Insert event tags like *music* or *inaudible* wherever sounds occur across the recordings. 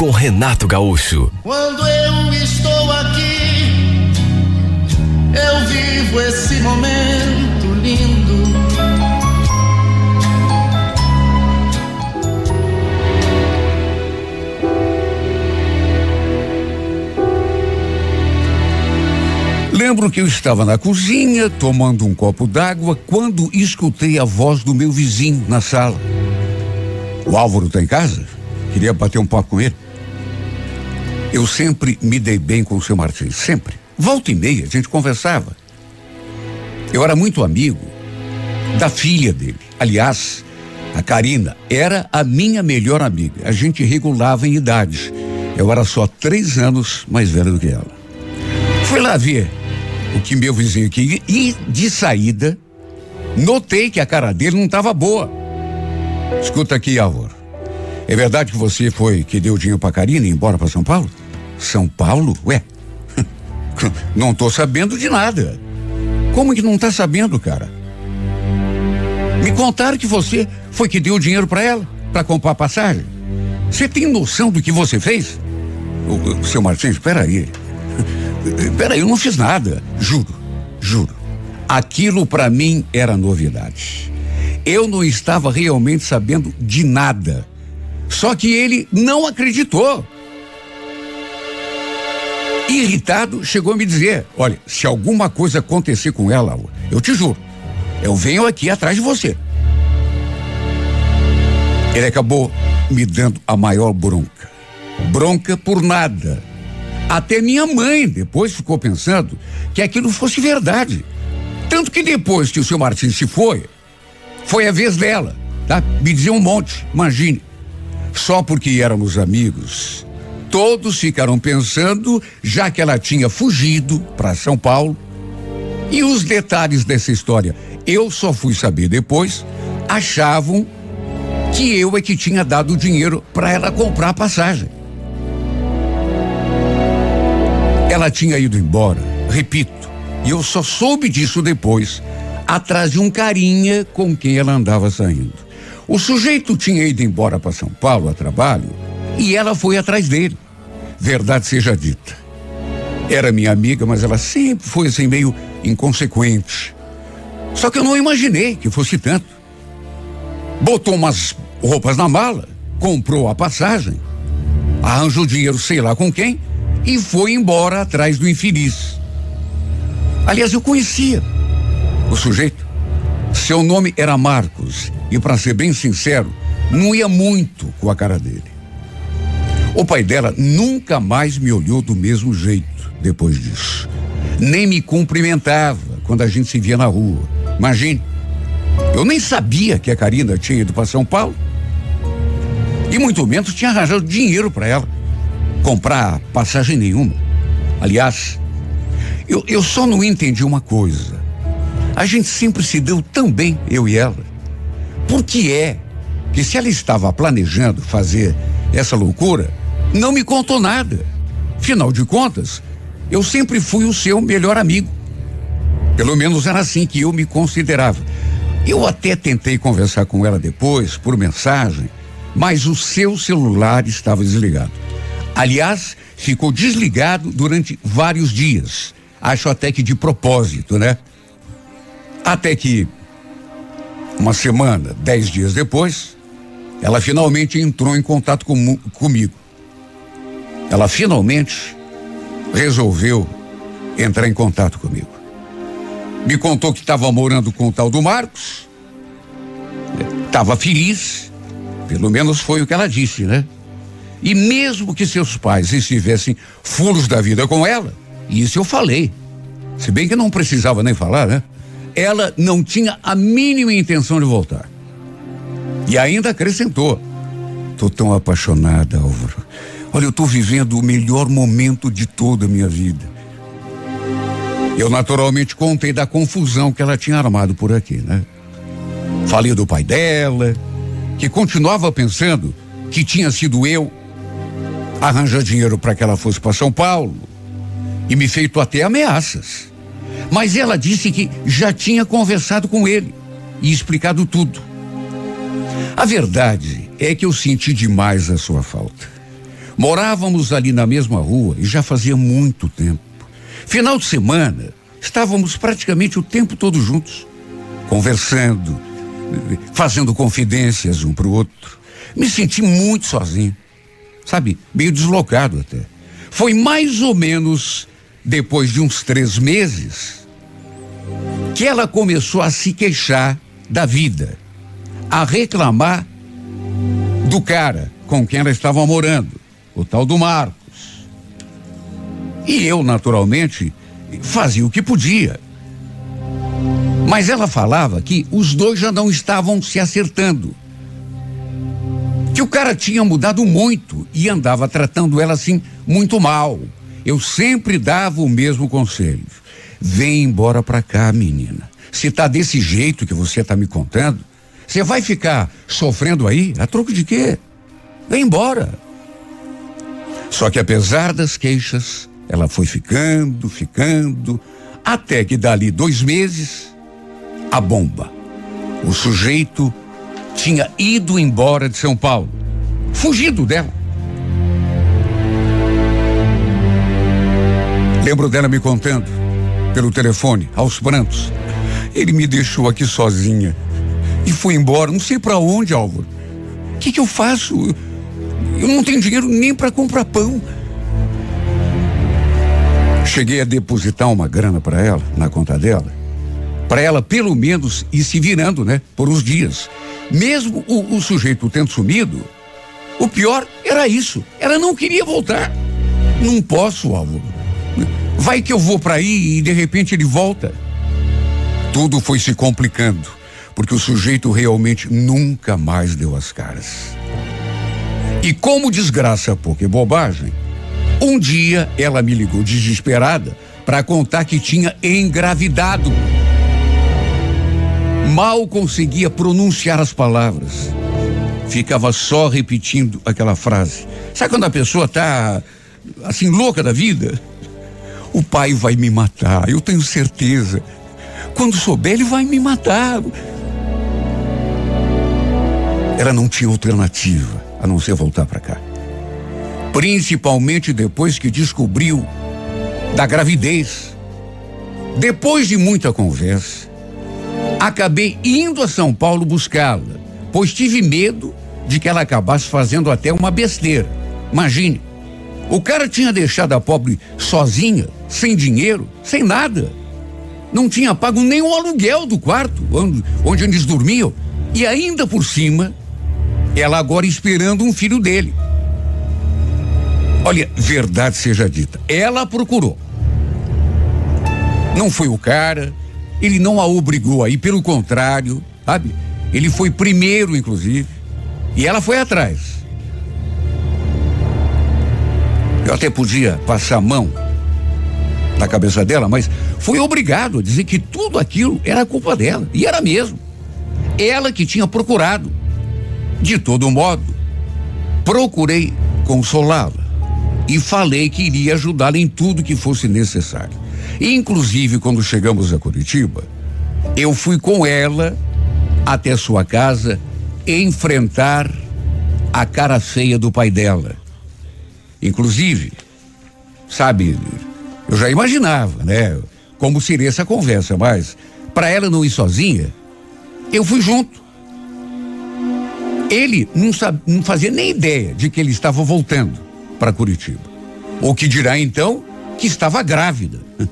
com Renato Gaúcho. Quando eu estou aqui, eu vivo esse momento lindo. Lembro que eu estava na cozinha tomando um copo d'água quando escutei a voz do meu vizinho na sala. O Álvaro está em casa? Queria bater um papo com ele. Eu sempre me dei bem com o seu Martins, sempre. Volta e meia, a gente conversava. Eu era muito amigo da filha dele. Aliás, a Karina era a minha melhor amiga. A gente regulava em idade. Eu era só três anos mais velho do que ela. Fui lá ver o que meu vizinho queria e de saída notei que a cara dele não estava boa. Escuta aqui, Álvaro. É verdade que você foi que deu dinheiro pra Karina ir embora para São Paulo? São Paulo? Ué? *laughs* Não tô sabendo de nada. Como que não tá sabendo, cara? Me contaram que você foi que deu dinheiro para ela, para comprar passagem. Você tem noção do que você fez? O, o seu Martins, espera aí. *laughs* Peraí, eu não fiz nada. Juro, juro. Aquilo para mim era novidade. Eu não estava realmente sabendo de nada. Só que ele não acreditou. Irritado, chegou a me dizer: Olha, se alguma coisa acontecer com ela, eu te juro, eu venho aqui atrás de você. Ele acabou me dando a maior bronca. Bronca por nada. Até minha mãe depois ficou pensando que aquilo fosse verdade. Tanto que depois que o seu Martins se foi, foi a vez dela, tá? Me dizia um monte, imagine. Só porque éramos amigos, todos ficaram pensando, já que ela tinha fugido para São Paulo. E os detalhes dessa história, eu só fui saber depois, achavam que eu é que tinha dado o dinheiro para ela comprar a passagem. Ela tinha ido embora, repito, e eu só soube disso depois, atrás de um carinha com quem ela andava saindo. O sujeito tinha ido embora para São Paulo a trabalho e ela foi atrás dele. Verdade seja dita. Era minha amiga, mas ela sempre foi assim meio inconsequente. Só que eu não imaginei que fosse tanto. Botou umas roupas na mala, comprou a passagem, arranjou dinheiro sei lá com quem e foi embora atrás do infeliz. Aliás, eu conhecia o sujeito. Seu nome era Marcos e, para ser bem sincero, não ia muito com a cara dele. O pai dela nunca mais me olhou do mesmo jeito depois disso. Nem me cumprimentava quando a gente se via na rua. Imagine, eu nem sabia que a Karina tinha ido para São Paulo. E muito menos tinha arranjado dinheiro para ela comprar passagem nenhuma. Aliás, eu, eu só não entendi uma coisa. A gente sempre se deu tão bem, eu e ela. Por que é que se ela estava planejando fazer essa loucura, não me contou nada? Afinal de contas, eu sempre fui o seu melhor amigo. Pelo menos era assim que eu me considerava. Eu até tentei conversar com ela depois, por mensagem, mas o seu celular estava desligado. Aliás, ficou desligado durante vários dias. Acho até que de propósito, né? Até que, uma semana, dez dias depois, ela finalmente entrou em contato com, comigo. Ela finalmente resolveu entrar em contato comigo. Me contou que estava morando com o tal do Marcos. Estava feliz. Pelo menos foi o que ela disse, né? E mesmo que seus pais estivessem furos da vida com ela, isso eu falei. Se bem que não precisava nem falar, né? Ela não tinha a mínima intenção de voltar. E ainda acrescentou: Tô tão apaixonada, Álvaro. Olha, eu estou vivendo o melhor momento de toda a minha vida. Eu naturalmente contei da confusão que ela tinha armado por aqui, né? Falei do pai dela, que continuava pensando que tinha sido eu arranjar dinheiro para que ela fosse para São Paulo e me feito até ameaças. Mas ela disse que já tinha conversado com ele e explicado tudo. A verdade é que eu senti demais a sua falta. Morávamos ali na mesma rua e já fazia muito tempo. Final de semana, estávamos praticamente o tempo todo juntos, conversando, fazendo confidências um para o outro. Me senti muito sozinho, sabe, meio deslocado até. Foi mais ou menos depois de uns três meses que ela começou a se queixar da vida, a reclamar do cara com quem ela estava morando, o tal do Marcos. E eu, naturalmente, fazia o que podia. Mas ela falava que os dois já não estavam se acertando. Que o cara tinha mudado muito e andava tratando ela assim muito mal. Eu sempre dava o mesmo conselho. Vem embora pra cá, menina. Se tá desse jeito que você tá me contando, você vai ficar sofrendo aí? A troco de quê? Vem embora. Só que apesar das queixas, ela foi ficando, ficando, até que dali dois meses, a bomba. O sujeito tinha ido embora de São Paulo, fugido dela. Lembro dela me contando, pelo telefone, aos prantos. Ele me deixou aqui sozinha e foi embora, não sei para onde, Álvaro. O que, que eu faço? Eu não tenho dinheiro nem para comprar pão. Cheguei a depositar uma grana para ela, na conta dela, para ela pelo menos ir se virando, né, por uns dias. Mesmo o, o sujeito tendo sumido, o pior era isso. Ela não queria voltar. Não posso, Álvaro. Vai que eu vou para aí e de repente ele volta. Tudo foi se complicando, porque o sujeito realmente nunca mais deu as caras. E como desgraça pouca e bobagem, um dia ela me ligou desesperada para contar que tinha engravidado. Mal conseguia pronunciar as palavras. Ficava só repetindo aquela frase. Sabe quando a pessoa tá assim louca da vida? O pai vai me matar, eu tenho certeza. Quando souber, ele vai me matar. Ela não tinha alternativa a não ser voltar para cá principalmente depois que descobriu da gravidez. Depois de muita conversa, acabei indo a São Paulo buscá-la, pois tive medo de que ela acabasse fazendo até uma besteira. Imagine, o cara tinha deixado a pobre sozinha, sem dinheiro, sem nada. Não tinha pago nem o aluguel do quarto onde, onde eles dormiam. E ainda por cima, ela agora esperando um filho dele. Olha, verdade seja dita, ela procurou. Não foi o cara, ele não a obrigou aí, pelo contrário, sabe? Ele foi primeiro, inclusive, e ela foi atrás. Eu até podia passar a mão na cabeça dela, mas foi obrigado a dizer que tudo aquilo era culpa dela, e era mesmo. Ela que tinha procurado. De todo modo, procurei consolá-la e falei que iria ajudá-la em tudo que fosse necessário. Inclusive, quando chegamos a Curitiba, eu fui com ela até sua casa enfrentar a cara feia do pai dela. Inclusive, sabe, eu já imaginava, né? Como seria essa conversa, mas para ela não ir sozinha, eu fui junto. Ele não, sabe, não fazia nem ideia de que ele estava voltando para Curitiba. O que dirá então que estava grávida. *laughs*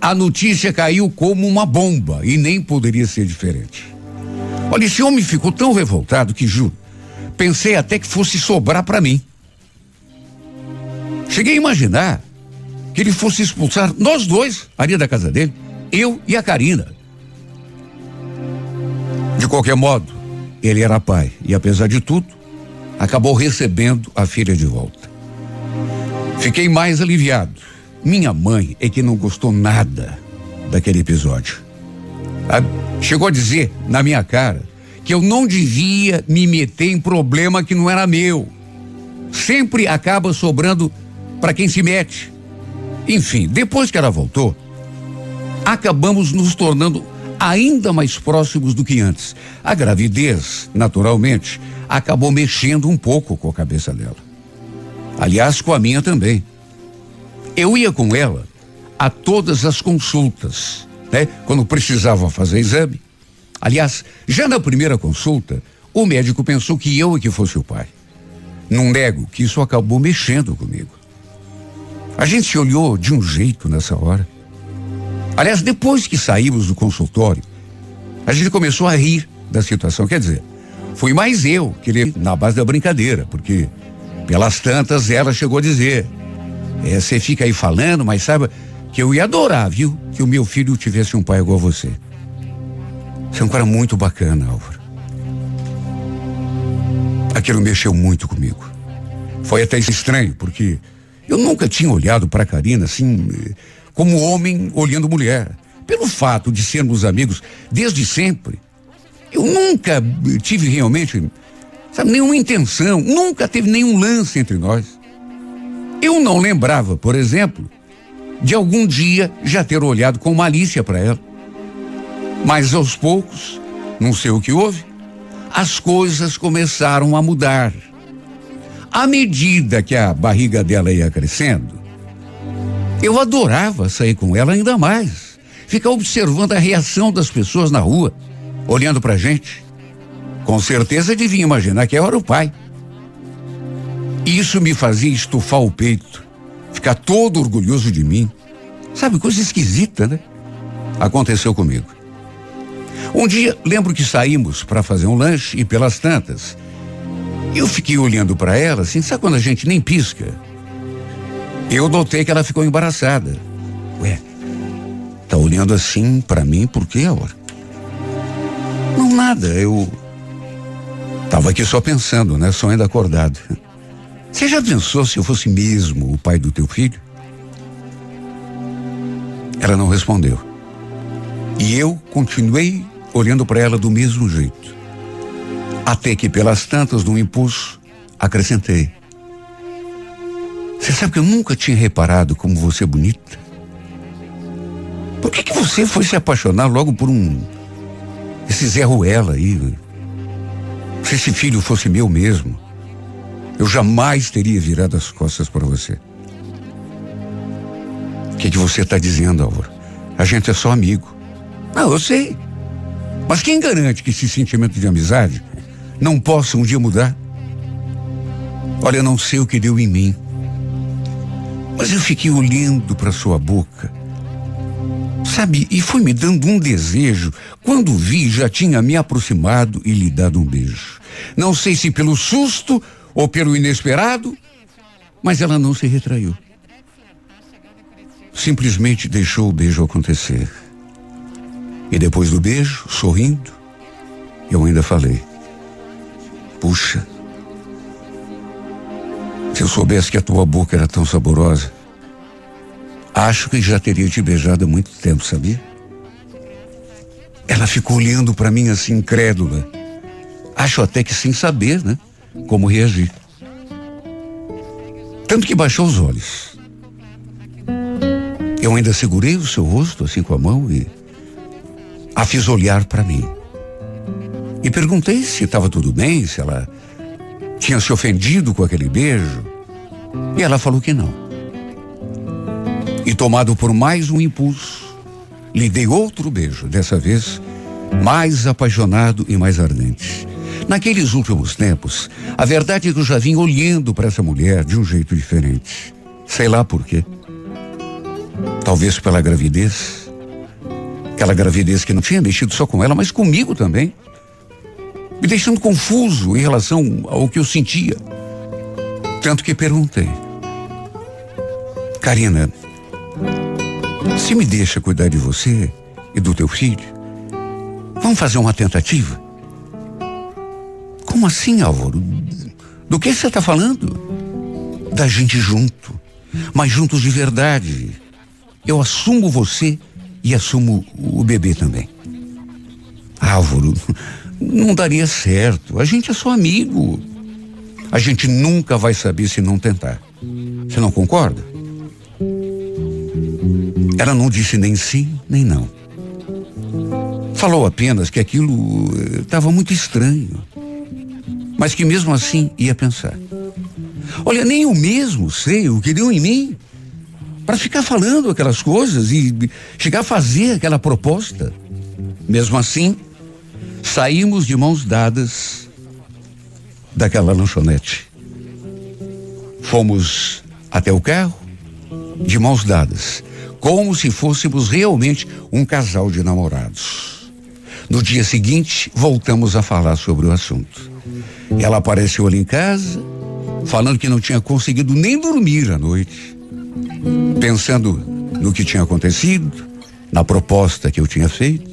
A notícia caiu como uma bomba e nem poderia ser diferente. Olha, esse homem ficou tão revoltado que juro, pensei até que fosse sobrar para mim. Cheguei a imaginar que ele fosse expulsar nós dois ali da casa dele, eu e a Karina. De qualquer modo, ele era pai e apesar de tudo, acabou recebendo a filha de volta. Fiquei mais aliviado. Minha mãe é que não gostou nada daquele episódio. Chegou a dizer na minha cara que eu não devia me meter em problema que não era meu. Sempre acaba sobrando para quem se mete. Enfim, depois que ela voltou, acabamos nos tornando ainda mais próximos do que antes. A gravidez, naturalmente, acabou mexendo um pouco com a cabeça dela. Aliás, com a minha também. Eu ia com ela a todas as consultas, né? Quando precisava fazer exame. Aliás, já na primeira consulta, o médico pensou que eu é que fosse o pai. Não nego que isso acabou mexendo comigo. A gente se olhou de um jeito nessa hora. Aliás, depois que saímos do consultório, a gente começou a rir da situação. Quer dizer, fui mais eu que ele na base da brincadeira, porque pelas tantas ela chegou a dizer: é, você fica aí falando, mas saiba que eu ia adorar, viu? Que o meu filho tivesse um pai igual a você. Você é um cara muito bacana, Álvaro. Aquilo mexeu muito comigo. Foi até estranho, porque eu nunca tinha olhado para Karina assim, como homem olhando mulher. Pelo fato de sermos amigos desde sempre, eu nunca tive realmente, sabe, nenhuma intenção, nunca teve nenhum lance entre nós. Eu não lembrava, por exemplo, de algum dia já ter olhado com malícia para ela. Mas aos poucos, não sei o que houve, as coisas começaram a mudar. À medida que a barriga dela ia crescendo, eu adorava sair com ela ainda mais. Ficar observando a reação das pessoas na rua, olhando pra gente. Com certeza devia imaginar que eu era o pai. Isso me fazia estufar o peito, ficar todo orgulhoso de mim. Sabe, coisa esquisita, né? Aconteceu comigo. Um dia, lembro que saímos para fazer um lanche e pelas tantas, eu fiquei olhando para ela, assim, sabe quando a gente nem pisca? Eu notei que ela ficou embaraçada. Ué, tá olhando assim para mim por quê, agora? Não, nada, eu tava aqui só pensando, né? Só ainda acordado. Você já pensou se eu fosse mesmo o pai do teu filho? Ela não respondeu. E eu continuei olhando para ela do mesmo jeito. Até que, pelas tantas, num impulso, acrescentei. Você sabe que eu nunca tinha reparado como você é bonita? Por que, que você foi se apaixonar logo por um. esse Zé Ruela aí? Se esse filho fosse meu mesmo, eu jamais teria virado as costas para você. O que, que você está dizendo, Álvaro? A gente é só amigo. Não, eu sei. Mas quem garante que esse sentimento de amizade não possa um dia mudar? Olha, eu não sei o que deu em mim. Mas eu fiquei olhando para sua boca. Sabe, e foi me dando um desejo. Quando vi, já tinha me aproximado e lhe dado um beijo. Não sei se pelo susto ou pelo inesperado, mas ela não se retraiu. Simplesmente deixou o beijo acontecer. E depois do beijo, sorrindo, eu ainda falei: Puxa, se eu soubesse que a tua boca era tão saborosa, acho que já teria te beijado há muito tempo, sabia? Ela ficou olhando para mim assim, incrédula. Acho até que sem saber, né? Como reagir. Tanto que baixou os olhos. Eu ainda segurei o seu rosto assim com a mão e a fiz olhar para mim. E perguntei se estava tudo bem, se ela tinha se ofendido com aquele beijo. E ela falou que não. E tomado por mais um impulso, lhe dei outro beijo, dessa vez mais apaixonado e mais ardente. Naqueles últimos tempos, a verdade é que eu já vim olhando para essa mulher de um jeito diferente. Sei lá por quê. Talvez pela gravidez. Aquela gravidez que não tinha mexido só com ela, mas comigo também me deixando confuso em relação ao que eu sentia. Tanto que perguntei: Karina, se me deixa cuidar de você e do teu filho, vamos fazer uma tentativa? Como assim, Álvaro? Do que você está falando? Da gente junto, mas juntos de verdade. Eu assumo você e assumo o bebê também. Álvaro, *laughs* não daria certo. A gente é só amigo. A gente nunca vai saber se não tentar. Você não concorda? Ela não disse nem sim, nem não. Falou apenas que aquilo estava eh, muito estranho. Mas que mesmo assim ia pensar. Olha, nem eu mesmo sei o que deu em mim para ficar falando aquelas coisas e chegar a fazer aquela proposta. Mesmo assim, saímos de mãos dadas daquela lanchonete. Fomos até o carro de mãos dadas, como se fôssemos realmente um casal de namorados. No dia seguinte, voltamos a falar sobre o assunto. Ela apareceu ali em casa, falando que não tinha conseguido nem dormir à noite, pensando no que tinha acontecido, na proposta que eu tinha feito.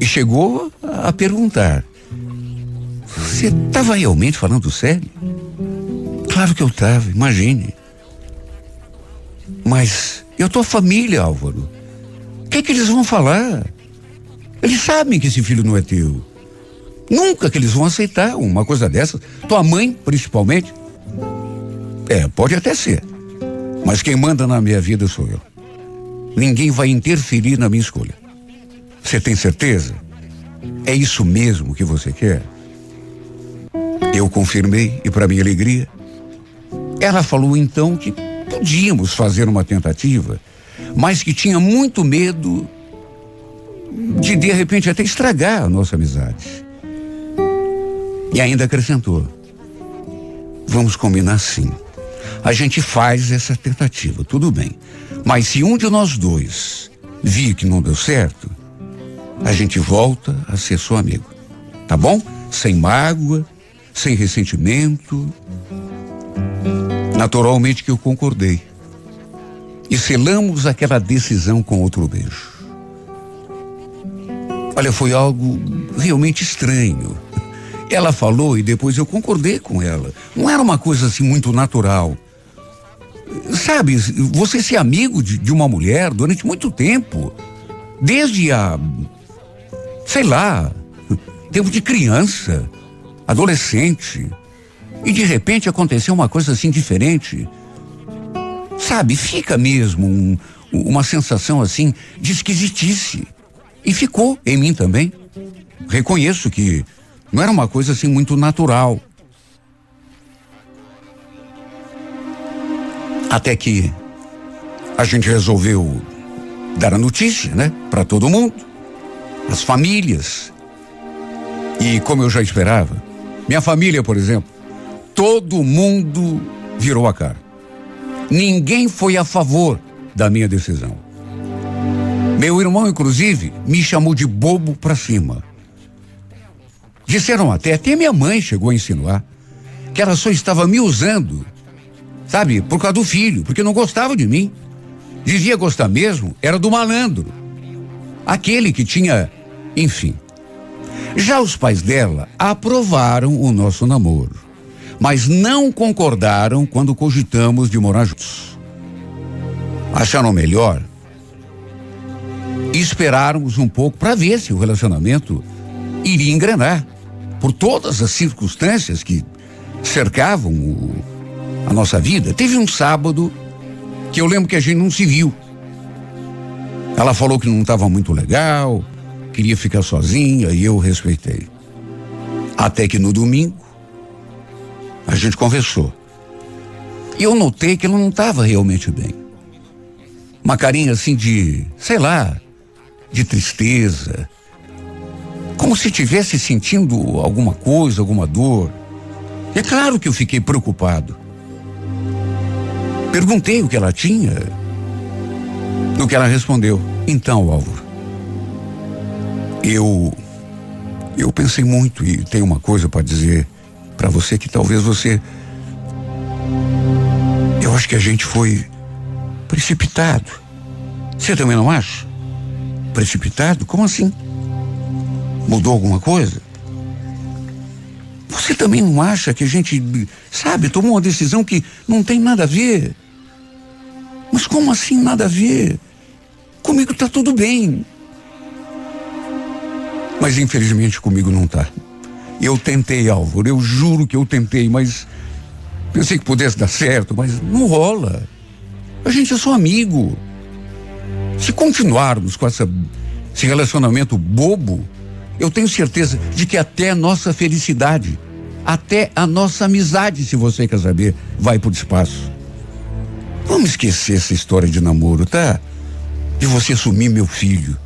E chegou a perguntar: Você estava realmente falando sério? Claro que eu estava, imagine. Mas eu tô família, Álvaro. O que, é que eles vão falar? Eles sabem que esse filho não é teu. Nunca que eles vão aceitar uma coisa dessa. Tua mãe, principalmente. É, pode até ser. Mas quem manda na minha vida sou eu. Ninguém vai interferir na minha escolha. Você tem certeza? É isso mesmo que você quer? Eu confirmei e, para minha alegria, ela falou então que podíamos fazer uma tentativa, mas que tinha muito medo de de repente até estragar a nossa amizade. E ainda acrescentou: Vamos combinar sim. A gente faz essa tentativa, tudo bem. Mas se um de nós dois vir que não deu certo, a gente volta a ser seu amigo. Tá bom? Sem mágoa, sem ressentimento. Naturalmente que eu concordei. E selamos aquela decisão com outro beijo. Olha, foi algo realmente estranho. Ela falou e depois eu concordei com ela. Não era uma coisa assim muito natural. Sabe, você ser amigo de, de uma mulher durante muito tempo, desde a. sei lá, tempo de criança, adolescente, e de repente aconteceu uma coisa assim diferente. Sabe, fica mesmo um, uma sensação assim de esquisitice. E ficou em mim também. Reconheço que não era uma coisa assim muito natural. Até que a gente resolveu dar a notícia, né, para todo mundo, as famílias. E como eu já esperava, minha família, por exemplo, todo mundo virou a cara. Ninguém foi a favor da minha decisão. Meu irmão, inclusive, me chamou de bobo para cima. Disseram até, até minha mãe chegou a insinuar, que ela só estava me usando, sabe, por causa do filho, porque não gostava de mim. Dizia gostar mesmo, era do malandro. Aquele que tinha, enfim. Já os pais dela aprovaram o nosso namoro, mas não concordaram quando cogitamos de morar juntos. Acharam melhor esperarmos um pouco para ver se o relacionamento iria engrenar por todas as circunstâncias que cercavam o, a nossa vida. Teve um sábado que eu lembro que a gente não se viu. Ela falou que não estava muito legal, queria ficar sozinha e eu respeitei. Até que no domingo a gente conversou. E eu notei que ela não estava realmente bem. Uma carinha assim de, sei lá, de tristeza, como se estivesse sentindo alguma coisa, alguma dor. É claro que eu fiquei preocupado. Perguntei o que ela tinha. No que ela respondeu: Então, Álvaro, eu. Eu pensei muito e tenho uma coisa para dizer para você que talvez você. Eu acho que a gente foi precipitado. Você também não acha? Precipitado? Como assim? Mudou alguma coisa? Você também não acha que a gente, sabe, tomou uma decisão que não tem nada a ver? Mas como assim nada a ver? Comigo tá tudo bem. Mas infelizmente comigo não tá. Eu tentei, Álvaro, eu juro que eu tentei, mas pensei que pudesse dar certo, mas não rola. A gente é só amigo. Se continuarmos com essa, esse relacionamento bobo, eu tenho certeza de que até a nossa felicidade, até a nossa amizade, se você quer saber, vai por espaço. Vamos esquecer essa história de namoro, tá? De você assumir meu filho.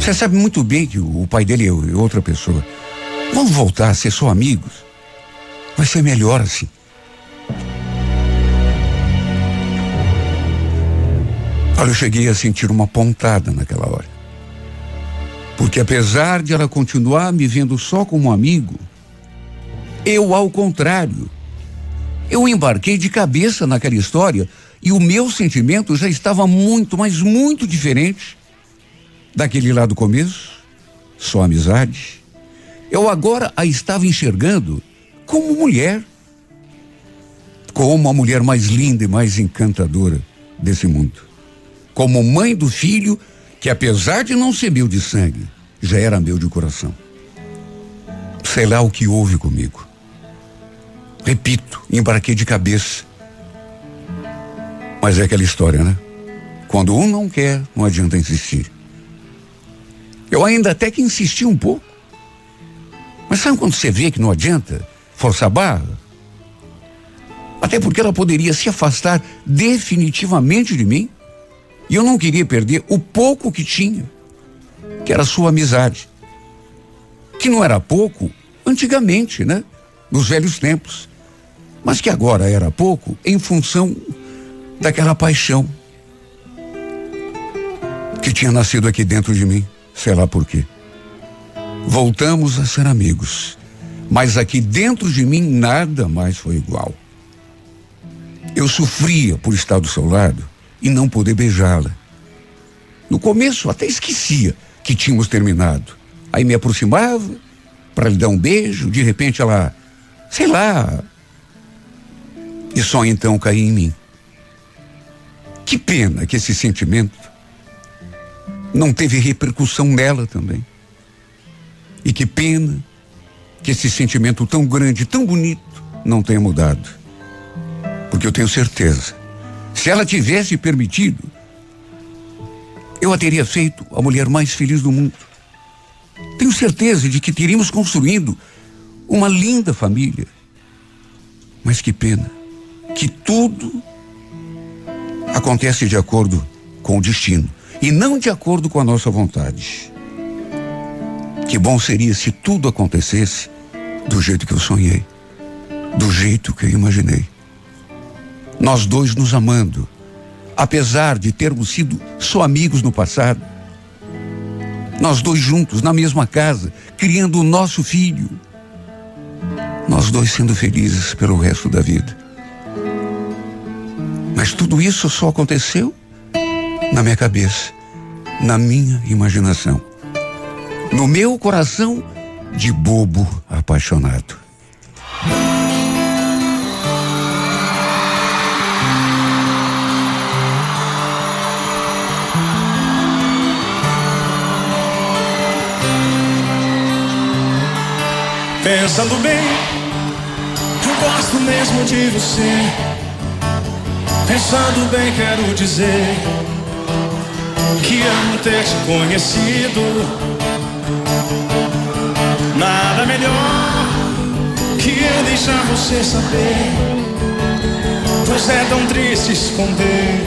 Você sabe muito bem que o pai dele é outra pessoa. Vamos voltar a ser só amigos. Vai ser melhor assim. Olha, eu cheguei a sentir uma pontada naquela hora. Porque apesar de ela continuar me vendo só como amigo, eu, ao contrário, eu embarquei de cabeça naquela história e o meu sentimento já estava muito, mas muito diferente daquele lá do começo, só amizade. Eu agora a estava enxergando como mulher, como a mulher mais linda e mais encantadora desse mundo como mãe do filho que, apesar de não ser meu de sangue, já era meu de coração. Sei lá o que houve comigo. Repito, embarquei de cabeça. Mas é aquela história, né? Quando um não quer, não adianta insistir. Eu ainda até que insisti um pouco. Mas sabe quando você vê que não adianta forçar a barra? Até porque ela poderia se afastar definitivamente de mim e eu não queria perder o pouco que tinha, que era sua amizade. Que não era pouco antigamente, né? Nos velhos tempos. Mas que agora era pouco em função daquela paixão que tinha nascido aqui dentro de mim, sei lá por quê. Voltamos a ser amigos, mas aqui dentro de mim nada mais foi igual. Eu sofria por estar do seu lado e não poder beijá-la. No começo até esquecia que tínhamos terminado. Aí me aproximava para lhe dar um beijo, de repente ela, sei lá. E só então caía em mim. Que pena que esse sentimento não teve repercussão nela também. E que pena que esse sentimento tão grande, tão bonito, não tenha mudado. Porque eu tenho certeza se ela tivesse permitido, eu a teria feito a mulher mais feliz do mundo. Tenho certeza de que teríamos construído uma linda família. Mas que pena que tudo acontece de acordo com o destino e não de acordo com a nossa vontade. Que bom seria se tudo acontecesse do jeito que eu sonhei, do jeito que eu imaginei nós dois nos amando, apesar de termos sido só amigos no passado. Nós dois juntos, na mesma casa, criando o nosso filho. Nós dois sendo felizes pelo resto da vida. Mas tudo isso só aconteceu na minha cabeça, na minha imaginação, no meu coração de bobo apaixonado. Pensando bem, eu gosto mesmo de você. Pensando bem, quero dizer que amo ter te conhecido. Nada melhor que eu deixar você saber. Pois é tão triste esconder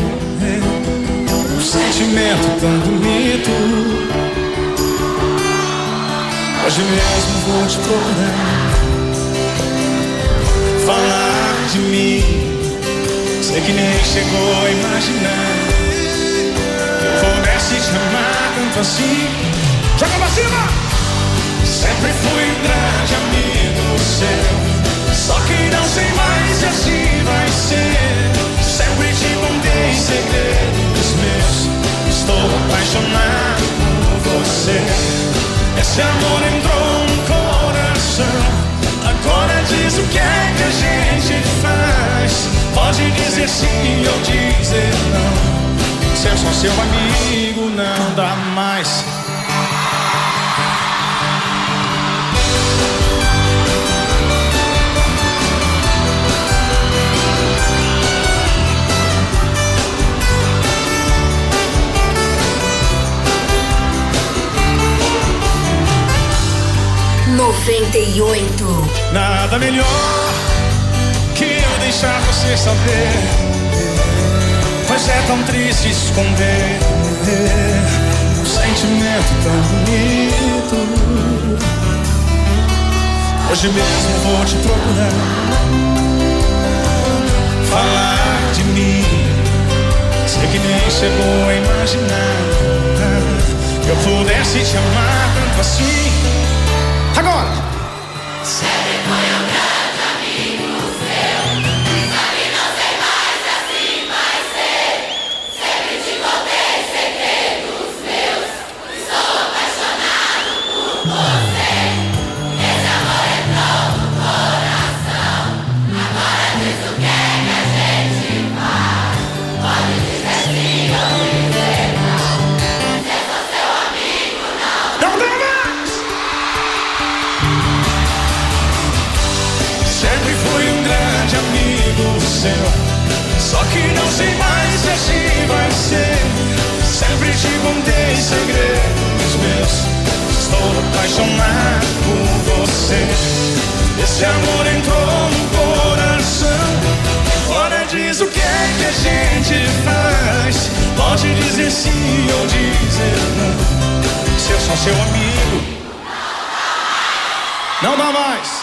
um sentimento tão bonito. Hoje mesmo vou te procurar Falar de mim Sei que nem chegou a imaginar se chamar tanto assim. Joga pra cima! Sempre fui um grande amigo seu. Só que não sei mais se assim vai ser. Sempre te contei segredos meus. Estou apaixonado por você. Esse amor entrou no coração. Agora diz o que é que a gente faz. Pode dizer sim ou dizer não. Eu sou seu amigo, não dá mais. Noventa e oito. Nada melhor que eu deixar você saber. Mas é tão triste esconder um sentimento tão bonito. Hoje mesmo vou te procurar. Falar de mim. Sei que nem chegou a imaginar. Que eu pudesse te amar tanto assim. Te contei segredos meus. Estou apaixonado por você. Esse amor entrou no coração. Agora diz o que é que a gente faz. Pode dizer sim ou dizer não. Se eu sou seu amigo. Não dá mais.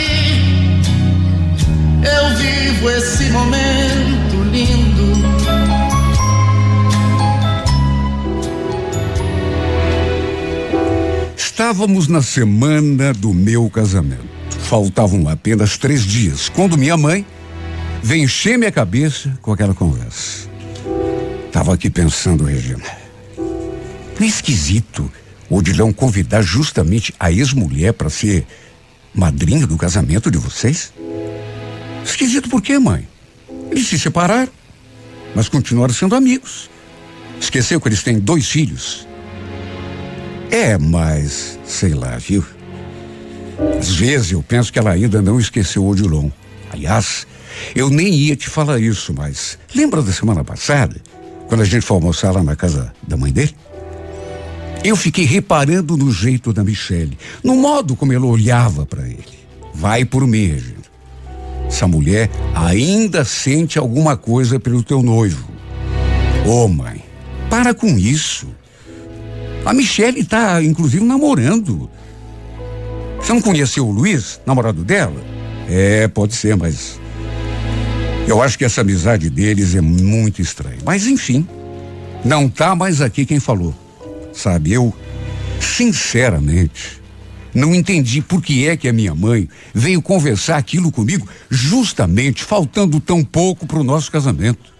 eu vivo esse momento lindo. Estávamos na semana do meu casamento. Faltavam apenas três dias, quando minha mãe veio encher minha cabeça com aquela conversa. Tava aqui pensando, Regina. Não é esquisito o Odilão convidar justamente a ex-mulher para ser madrinha do casamento de vocês? Esquisito por quê, mãe? Eles se separaram, mas continuaram sendo amigos. Esqueceu que eles têm dois filhos? É, mas sei lá, viu? Às vezes eu penso que ela ainda não esqueceu o Odilon. Aliás, eu nem ia te falar isso, mas lembra da semana passada, quando a gente foi almoçar lá na casa da mãe dele? Eu fiquei reparando no jeito da Michelle, no modo como ela olhava para ele. Vai por mim. Essa mulher ainda sente alguma coisa pelo teu noivo. Ô, mãe, para com isso. A Michelle tá, inclusive, namorando. Você não conheceu o Luiz, namorado dela? É, pode ser, mas. Eu acho que essa amizade deles é muito estranha. Mas, enfim, não tá mais aqui quem falou. Sabe, eu, sinceramente, não entendi por que é que a minha mãe veio conversar aquilo comigo, justamente faltando tão pouco para o nosso casamento.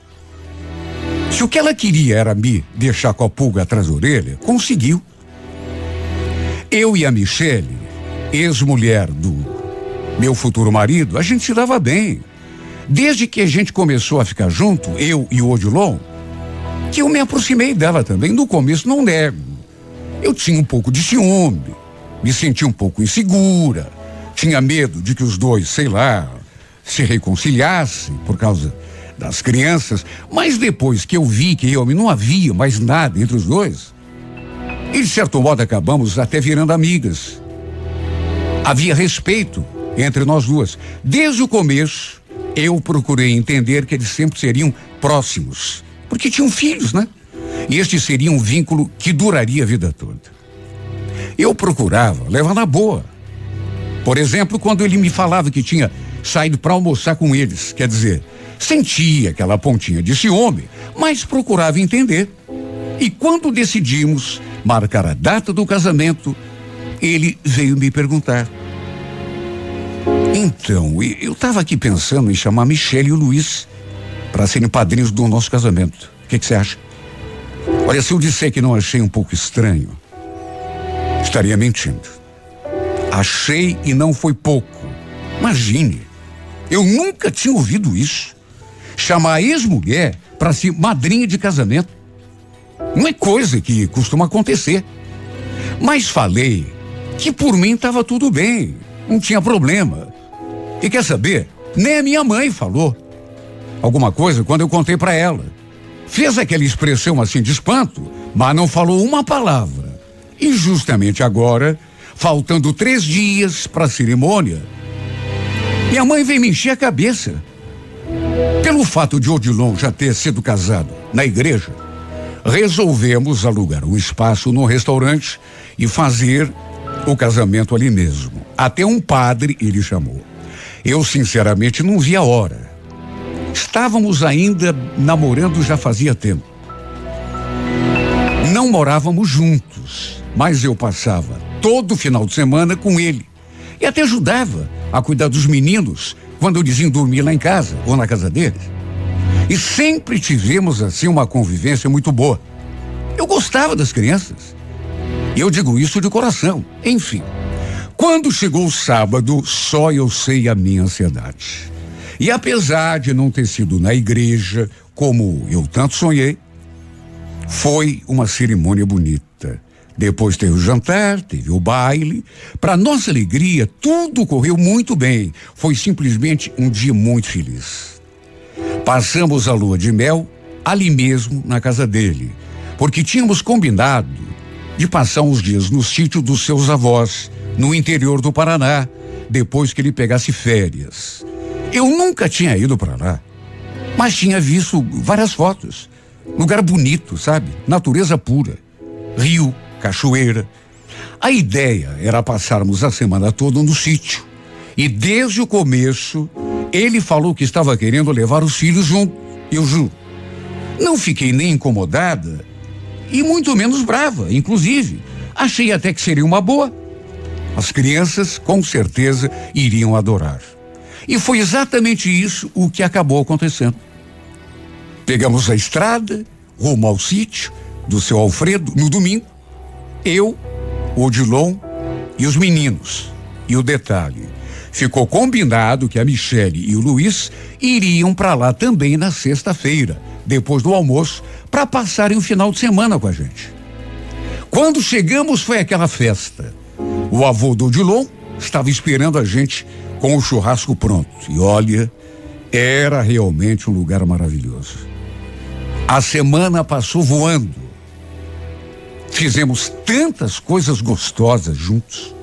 Se o que ela queria era me deixar com a pulga atrás da orelha, conseguiu. Eu e a Michele, ex-mulher do meu futuro marido, a gente se dava bem. Desde que a gente começou a ficar junto, eu e o Odilon, que eu me aproximei dela também. No começo, não nego. Eu tinha um pouco de ciúme, me sentia um pouco insegura, tinha medo de que os dois, sei lá, se reconciliassem por causa das crianças. Mas depois que eu vi que eu não havia mais nada entre os dois, e de certo modo acabamos até virando amigas. Havia respeito entre nós duas. Desde o começo, eu procurei entender que eles sempre seriam próximos, porque tinham filhos, né? E este seria um vínculo que duraria a vida toda. Eu procurava levar na boa. Por exemplo, quando ele me falava que tinha saído para almoçar com eles, quer dizer, sentia aquela pontinha de ciúme, mas procurava entender. E quando decidimos marcar a data do casamento, ele veio me perguntar: Então, eu estava aqui pensando em chamar Michele e o Luiz para serem padrinhos do nosso casamento. O que você acha? Olha, se eu disser que não achei um pouco estranho, estaria mentindo. Achei e não foi pouco. Imagine, eu nunca tinha ouvido isso. Chamar a ex-mulher para ser madrinha de casamento. Não é coisa que costuma acontecer. Mas falei que por mim estava tudo bem, não tinha problema. E quer saber? Nem a minha mãe falou alguma coisa quando eu contei para ela. Fez aquela expressão assim de espanto, mas não falou uma palavra. E justamente agora, faltando três dias para a cerimônia, minha mãe veio me encher a cabeça. Pelo fato de Odilon já ter sido casado na igreja, resolvemos alugar um espaço no restaurante e fazer o casamento ali mesmo. Até um padre ele chamou. Eu, sinceramente, não vi a hora. Estávamos ainda namorando já fazia tempo. Não morávamos juntos, mas eu passava todo final de semana com ele. E até ajudava a cuidar dos meninos quando eles iam dormir lá em casa ou na casa deles. E sempre tivemos assim uma convivência muito boa. Eu gostava das crianças. E eu digo isso de coração. Enfim, quando chegou o sábado, só eu sei a minha ansiedade. E apesar de não ter sido na igreja, como eu tanto sonhei, foi uma cerimônia bonita. Depois teve o jantar, teve o baile. Para nossa alegria, tudo correu muito bem. Foi simplesmente um dia muito feliz. Passamos a lua de mel ali mesmo na casa dele, porque tínhamos combinado de passar uns dias no sítio dos seus avós, no interior do Paraná, depois que ele pegasse férias. Eu nunca tinha ido para lá, mas tinha visto várias fotos. Lugar bonito, sabe? Natureza pura. Rio, cachoeira. A ideia era passarmos a semana toda no sítio. E desde o começo, ele falou que estava querendo levar os filhos junto. Eu juro. Não fiquei nem incomodada e muito menos brava, inclusive. Achei até que seria uma boa. As crianças, com certeza, iriam adorar. E foi exatamente isso o que acabou acontecendo. Pegamos a estrada, rumo ao sítio do seu Alfredo, no domingo. Eu, o Odilon e os meninos. E o detalhe: ficou combinado que a Michele e o Luiz iriam para lá também na sexta-feira, depois do almoço, para passarem o final de semana com a gente. Quando chegamos, foi aquela festa. O avô do Odilon estava esperando a gente com o churrasco pronto. E olha, era realmente um lugar maravilhoso. A semana passou voando. Fizemos tantas coisas gostosas juntos.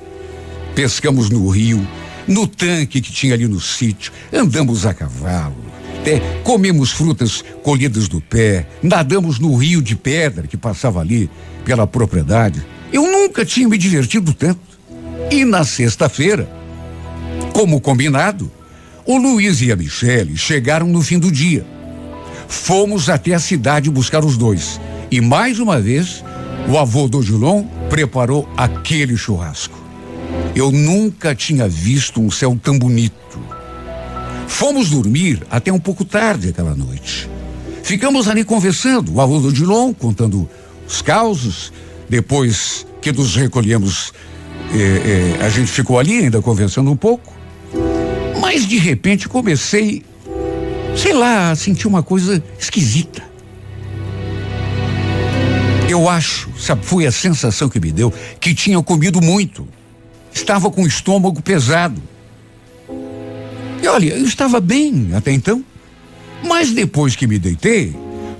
Pescamos no rio, no tanque que tinha ali no sítio, andamos a cavalo, até comemos frutas colhidas do pé, nadamos no rio de pedra que passava ali pela propriedade. Eu nunca tinha me divertido tanto. E na sexta-feira, como combinado, o Luiz e a Michele chegaram no fim do dia. Fomos até a cidade buscar os dois. E mais uma vez, o avô do Gilon preparou aquele churrasco. Eu nunca tinha visto um céu tão bonito. Fomos dormir até um pouco tarde aquela noite. Ficamos ali conversando, o avô do Dilon contando os causos. Depois que nos recolhemos, eh, eh, a gente ficou ali ainda conversando um pouco. Mas de repente comecei, sei lá, a sentir uma coisa esquisita. Eu acho, sabe, foi a sensação que me deu que tinha comido muito. Estava com o estômago pesado. E olha, eu estava bem até então. Mas depois que me deitei,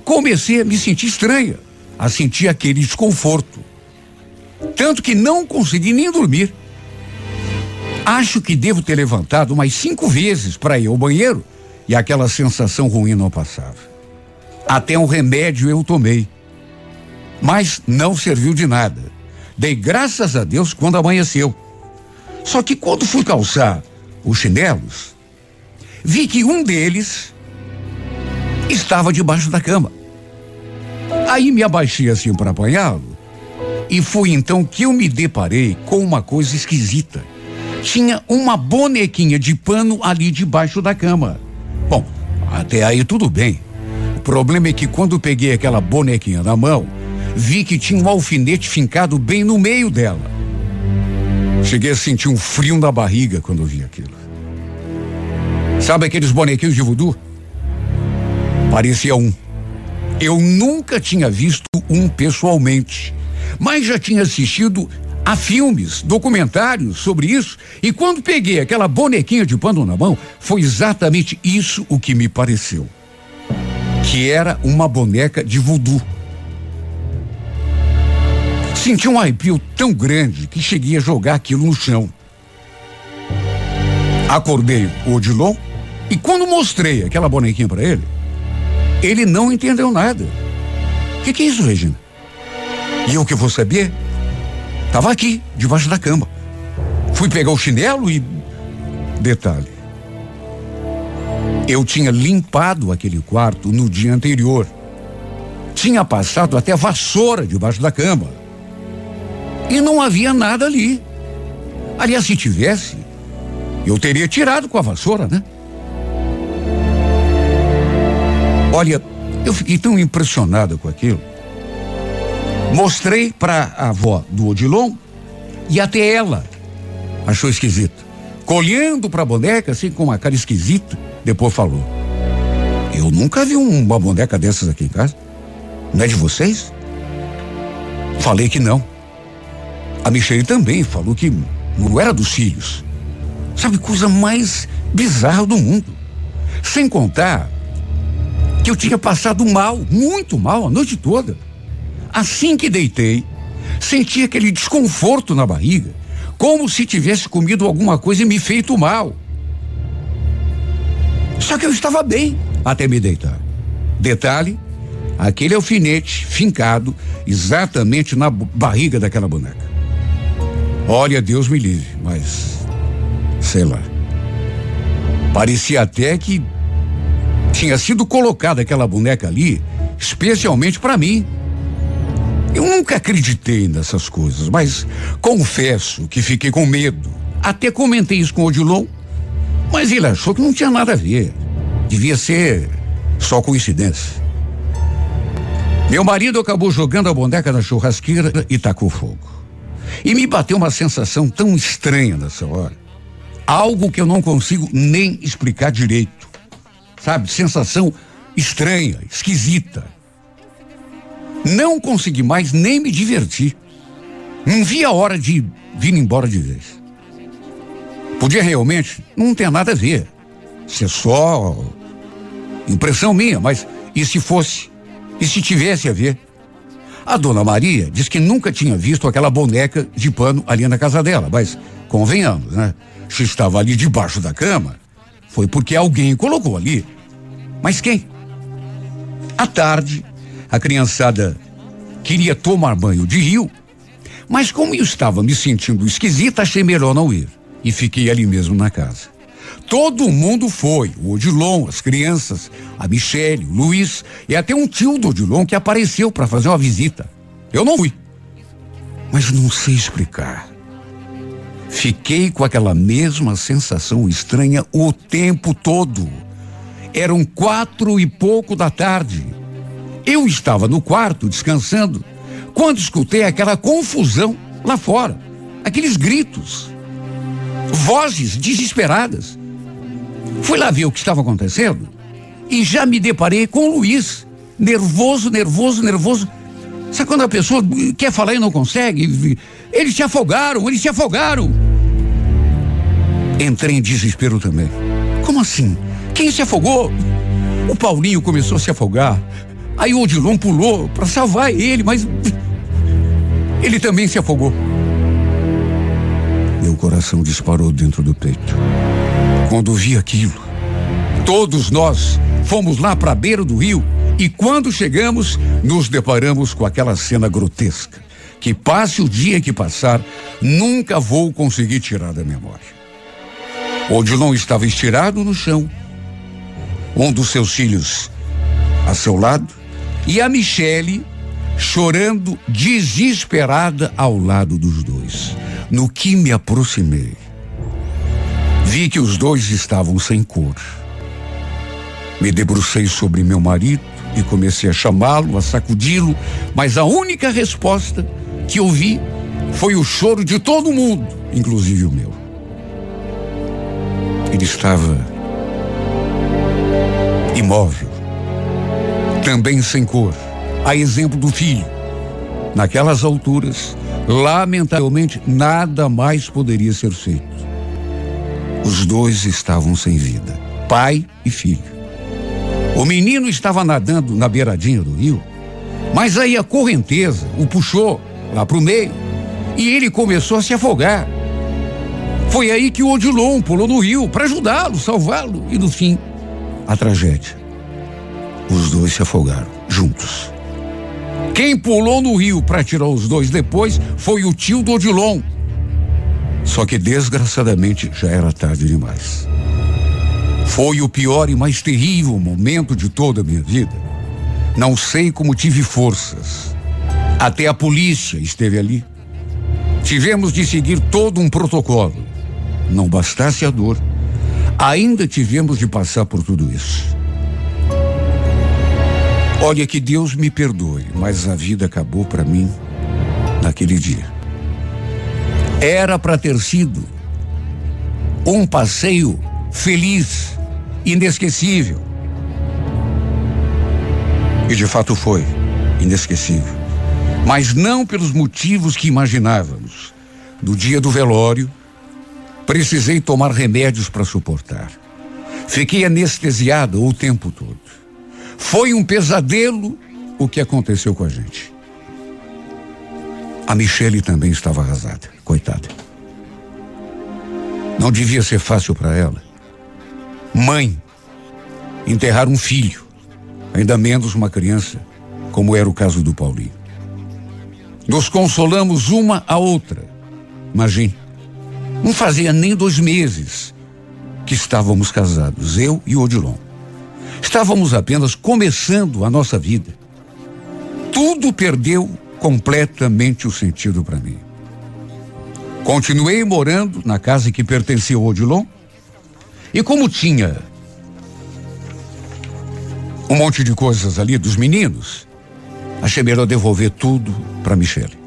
comecei a me sentir estranha, a sentir aquele desconforto. Tanto que não consegui nem dormir. Acho que devo ter levantado umas cinco vezes para ir ao banheiro e aquela sensação ruim não passava. Até um remédio eu tomei. Mas não serviu de nada. Dei graças a Deus quando amanheceu. Só que quando fui calçar os chinelos, vi que um deles estava debaixo da cama. Aí me abaixei assim para apanhá-lo e foi então que eu me deparei com uma coisa esquisita. Tinha uma bonequinha de pano ali debaixo da cama. Bom, até aí tudo bem. O problema é que quando peguei aquela bonequinha na mão, vi que tinha um alfinete fincado bem no meio dela. Cheguei a sentir um frio na barriga quando vi aquilo. Sabe aqueles bonequinhos de voodoo? Parecia um. Eu nunca tinha visto um pessoalmente, mas já tinha assistido a filmes, documentários sobre isso, e quando peguei aquela bonequinha de pano na mão, foi exatamente isso o que me pareceu. Que era uma boneca de voodoo. Senti um arrepio tão grande que cheguei a jogar aquilo no chão. Acordei o Odilon e quando mostrei aquela bonequinha para ele, ele não entendeu nada. O que, que é isso, Regina? E eu que vou saber? Tava aqui, debaixo da cama. Fui pegar o chinelo e. Detalhe. Eu tinha limpado aquele quarto no dia anterior. Tinha passado até vassoura debaixo da cama. E não havia nada ali. Aliás, se tivesse, eu teria tirado com a vassoura, né? Olha, eu fiquei tão impressionada com aquilo. Mostrei para a avó do Odilon e até ela achou esquisito. Colhendo para a boneca, assim, com uma cara esquisita, depois falou: Eu nunca vi uma boneca dessas aqui em casa. Não é de vocês? Falei que não. A Michelle também falou que não era dos filhos. Sabe, coisa mais bizarra do mundo. Sem contar que eu tinha passado mal, muito mal, a noite toda. Assim que deitei, senti aquele desconforto na barriga, como se tivesse comido alguma coisa e me feito mal. Só que eu estava bem até me deitar. Detalhe: aquele alfinete fincado exatamente na barriga daquela boneca. Olha, Deus me livre, mas sei lá. Parecia até que tinha sido colocada aquela boneca ali especialmente para mim. Eu nunca acreditei nessas coisas, mas confesso que fiquei com medo. Até comentei isso com o Odilon, mas ele achou que não tinha nada a ver. Devia ser só coincidência. Meu marido acabou jogando a boneca na churrasqueira e tacou fogo. E me bateu uma sensação tão estranha nessa hora. Algo que eu não consigo nem explicar direito. Sabe? Sensação estranha, esquisita. Não consegui mais nem me divertir. Não vi a hora de vir embora de vez. Podia realmente não ter nada a ver. Ser só impressão minha, mas e se fosse? E se tivesse a ver? A dona Maria diz que nunca tinha visto aquela boneca de pano ali na casa dela, mas convenhamos, né? Se estava ali debaixo da cama, foi porque alguém colocou ali. Mas quem? À tarde, a criançada queria tomar banho de rio, mas como eu estava me sentindo esquisita, achei melhor não ir. E fiquei ali mesmo na casa. Todo mundo foi, o Odilon, as crianças, a Michele, o Luiz e até um tio do Odilon que apareceu para fazer uma visita. Eu não fui. Mas não sei explicar. Fiquei com aquela mesma sensação estranha o tempo todo. Eram quatro e pouco da tarde. Eu estava no quarto descansando quando escutei aquela confusão lá fora, aqueles gritos, vozes desesperadas. Fui lá ver o que estava acontecendo e já me deparei com o Luiz, nervoso, nervoso, nervoso. Sabe quando a pessoa quer falar e não consegue? Eles se afogaram, eles se afogaram. Entrei em desespero também. Como assim? Quem se afogou? O Paulinho começou a se afogar. Aí o Odilon pulou para salvar ele, mas ele também se afogou. Meu coração disparou dentro do peito. Quando vi aquilo, todos nós fomos lá para a beira do rio e quando chegamos, nos deparamos com aquela cena grotesca. que passe o dia que passar, nunca vou conseguir tirar da memória. Odilon estava estirado no chão, um dos seus filhos a seu lado, e a Michele chorando desesperada ao lado dos dois. No que me aproximei, vi que os dois estavam sem cor. Me debrucei sobre meu marido e comecei a chamá-lo, a sacudi-lo, mas a única resposta que ouvi foi o choro de todo mundo, inclusive o meu. Ele estava imóvel, também sem cor, a exemplo do filho. Naquelas alturas, lamentavelmente, nada mais poderia ser feito. Os dois estavam sem vida, pai e filho. O menino estava nadando na beiradinha do rio, mas aí a correnteza o puxou lá para o meio e ele começou a se afogar. Foi aí que o Odilon pulou no rio para ajudá-lo, salvá-lo e no fim, a tragédia. Os dois se afogaram juntos. Quem pulou no rio para tirar os dois depois foi o tio do Odilon. Só que desgraçadamente já era tarde demais. Foi o pior e mais terrível momento de toda a minha vida. Não sei como tive forças. Até a polícia esteve ali. Tivemos de seguir todo um protocolo. Não bastasse a dor, ainda tivemos de passar por tudo isso. Olha que Deus me perdoe, mas a vida acabou para mim naquele dia. Era para ter sido um passeio feliz, inesquecível. E de fato foi inesquecível. Mas não pelos motivos que imaginávamos. No dia do velório, precisei tomar remédios para suportar. Fiquei anestesiado o tempo todo. Foi um pesadelo o que aconteceu com a gente. A Michele também estava arrasada, coitada. Não devia ser fácil para ela. Mãe, enterrar um filho, ainda menos uma criança, como era o caso do Paulinho. Nos consolamos uma a outra. Imagine, não fazia nem dois meses que estávamos casados, eu e Odilon. Estávamos apenas começando a nossa vida. Tudo perdeu completamente o sentido para mim. Continuei morando na casa que pertencia ao Odilon e como tinha um monte de coisas ali dos meninos, achei melhor devolver tudo para Michele.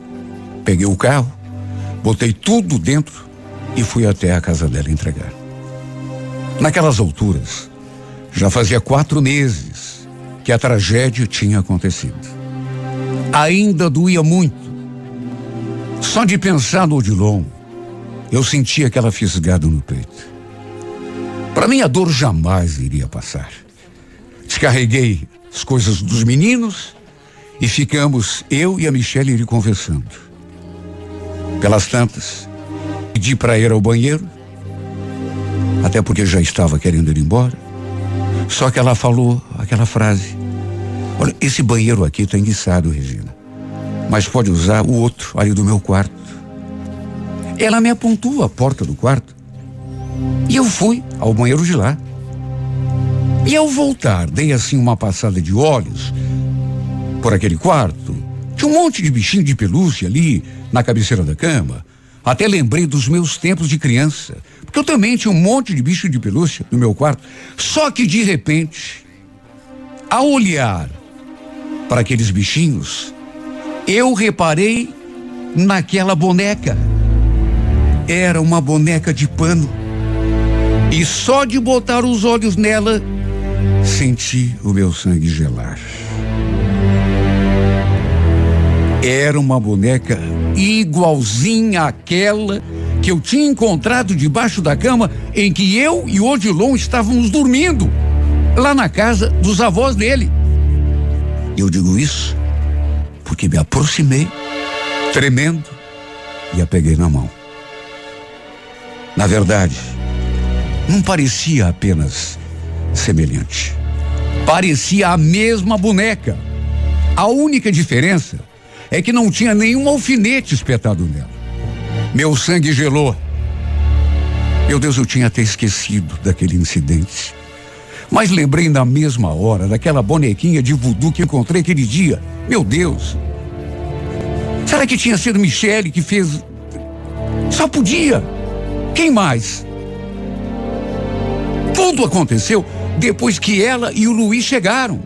Peguei o carro, botei tudo dentro e fui até a casa dela entregar. Naquelas alturas, já fazia quatro meses que a tragédia tinha acontecido. Ainda doía muito. Só de pensar no Odilon, eu sentia aquela fisgada no peito. Para mim, a dor jamais iria passar. Descarreguei as coisas dos meninos e ficamos, eu e a Michelle, conversando. Pelas tantas, pedi para ir ao banheiro, até porque já estava querendo ir embora. Só que ela falou aquela frase: Olha, esse banheiro aqui está enguiçado, Regina. Mas pode usar o outro ali do meu quarto. Ela me apontou a porta do quarto. E eu fui ao banheiro de lá. E ao voltar, dei assim uma passada de olhos por aquele quarto. Tinha um monte de bichinho de pelúcia ali na cabeceira da cama. Até lembrei dos meus tempos de criança. Porque eu também tinha um monte de bicho de pelúcia no meu quarto. Só que de repente, ao olhar para aqueles bichinhos, eu reparei naquela boneca. Era uma boneca de pano. E só de botar os olhos nela, senti o meu sangue gelar. Era uma boneca igualzinha àquela que eu tinha encontrado debaixo da cama em que eu e Odilon estávamos dormindo, lá na casa dos avós dele. Eu digo isso porque me aproximei, tremendo, e a peguei na mão. Na verdade, não parecia apenas semelhante. Parecia a mesma boneca. A única diferença é que não tinha nenhum alfinete espetado nela. Meu sangue gelou. Meu Deus, eu tinha até esquecido daquele incidente. Mas lembrei na mesma hora daquela bonequinha de voodoo que encontrei aquele dia. Meu Deus. Será que tinha sido Michele que fez? Só podia. Quem mais? Tudo aconteceu depois que ela e o Luiz chegaram.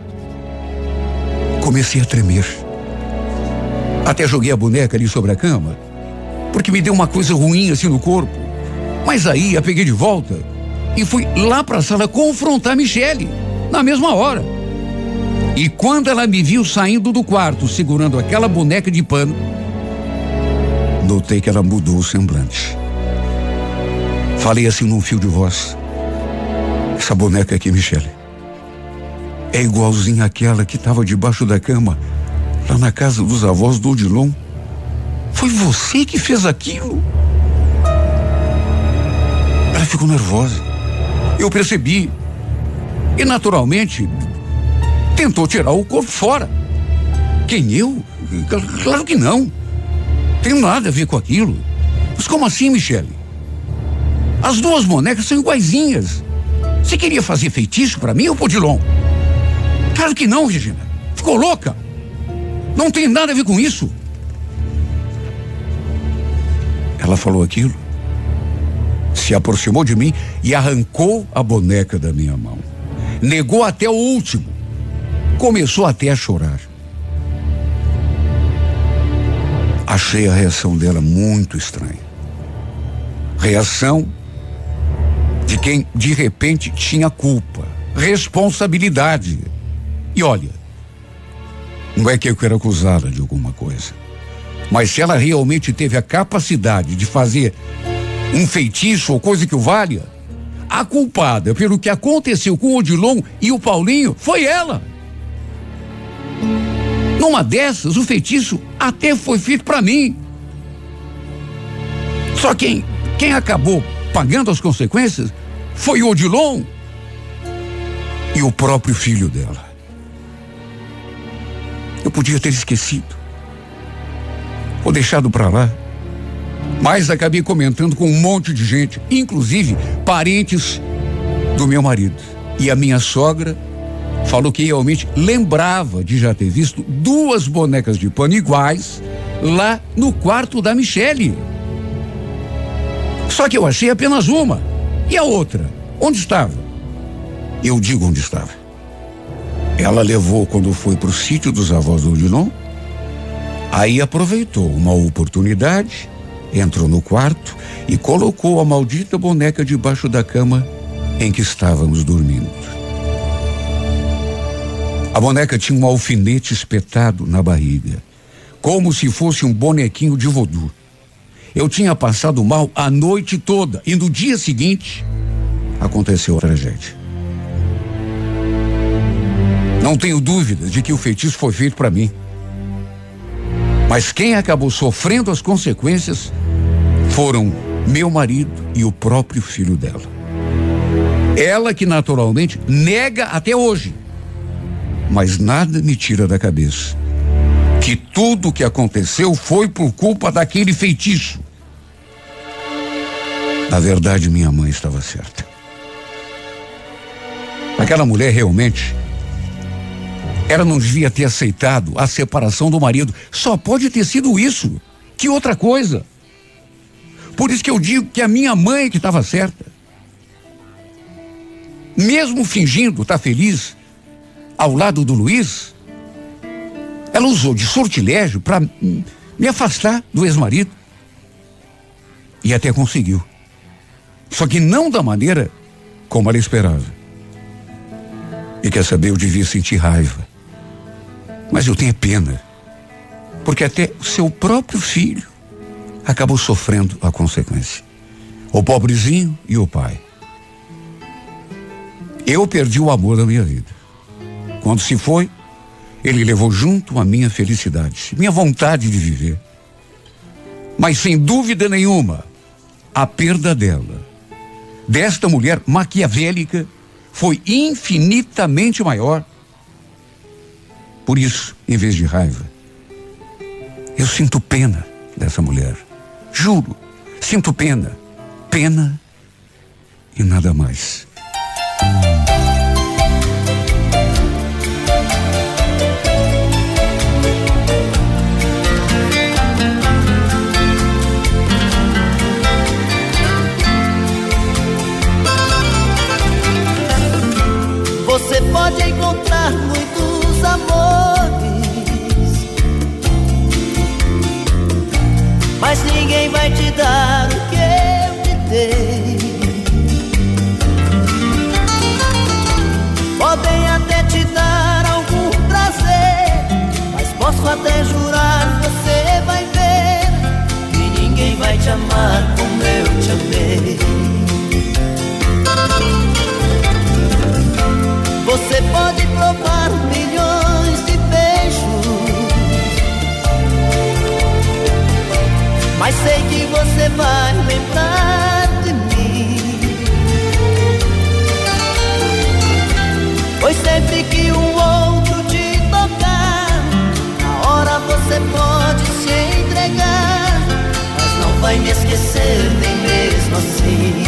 Comecei a tremer. Até joguei a boneca ali sobre a cama, porque me deu uma coisa ruim assim no corpo. Mas aí a peguei de volta e fui lá para a sala confrontar Michele, na mesma hora. E quando ela me viu saindo do quarto segurando aquela boneca de pano, notei que ela mudou o semblante. Falei assim num fio de voz. Essa boneca aqui, Michele, é igualzinha àquela que estava debaixo da cama, lá na casa dos avós do Odilon. Foi você que fez aquilo? Ela ficou nervosa. Eu percebi. E naturalmente tentou tirar o corpo fora. Quem eu? Claro que não. Tem nada a ver com aquilo. Mas como assim, Michele? As duas bonecas são iguaizinhas. Você queria fazer feitiço para mim ou Podilon? Claro que não, Regina. Ficou louca? Não tem nada a ver com isso. Ela falou aquilo, se aproximou de mim e arrancou a boneca da minha mão. Negou até o último. Começou até a chorar. Achei a reação dela muito estranha. Reação de quem de repente tinha culpa, responsabilidade. E olha, não é que eu quero acusá-la de alguma coisa, mas se ela realmente teve a capacidade de fazer um feitiço ou coisa que o valha, a culpada pelo que aconteceu com o Odilon e o Paulinho foi ela. Numa dessas, o feitiço até foi feito para mim. Só quem, quem acabou pagando as consequências foi o Odilon e o próprio filho dela. Eu podia ter esquecido ou deixado para lá. Mas acabei comentando com um monte de gente, inclusive parentes do meu marido. E a minha sogra falou que realmente lembrava de já ter visto duas bonecas de pano iguais lá no quarto da Michele. Só que eu achei apenas uma. E a outra? Onde estava? Eu digo onde estava. Ela levou quando foi para o sítio dos avós do Odilon. Aí aproveitou uma oportunidade, entrou no quarto e colocou a maldita boneca debaixo da cama em que estávamos dormindo. A boneca tinha um alfinete espetado na barriga, como se fosse um bonequinho de voodoo. Eu tinha passado mal a noite toda e no dia seguinte aconteceu a tragédia. Não tenho dúvidas de que o feitiço foi feito para mim. Mas quem acabou sofrendo as consequências foram meu marido e o próprio filho dela. Ela que naturalmente nega até hoje. Mas nada me tira da cabeça que tudo o que aconteceu foi por culpa daquele feitiço. Na verdade, minha mãe estava certa. Aquela mulher realmente. Ela não devia ter aceitado a separação do marido. Só pode ter sido isso. Que outra coisa? Por isso que eu digo que a minha mãe que estava certa. Mesmo fingindo estar tá feliz ao lado do Luiz, ela usou de sortilégio para me afastar do ex-marido. E até conseguiu. Só que não da maneira como ela esperava. E quer saber, eu devia sentir raiva. Mas eu tenho pena. Porque até o seu próprio filho acabou sofrendo a consequência. O pobrezinho e o pai. Eu perdi o amor da minha vida. Quando se foi, ele levou junto a minha felicidade, minha vontade de viver. Mas sem dúvida nenhuma, a perda dela, desta mulher maquiavélica, foi infinitamente maior. Por isso, em vez de raiva, Eu sinto pena dessa mulher. Juro, sinto pena. Pena e nada mais. Vai te dar o que eu te dei. Podem até te dar algum prazer, mas posso até jurar você vai ver que ninguém vai te amar como eu te amei. Você pode provar milhões mas sei que você vai lembrar de mim. Pois sempre que um outro te tocar, na hora você pode se entregar, mas não vai me esquecer nem mesmo assim.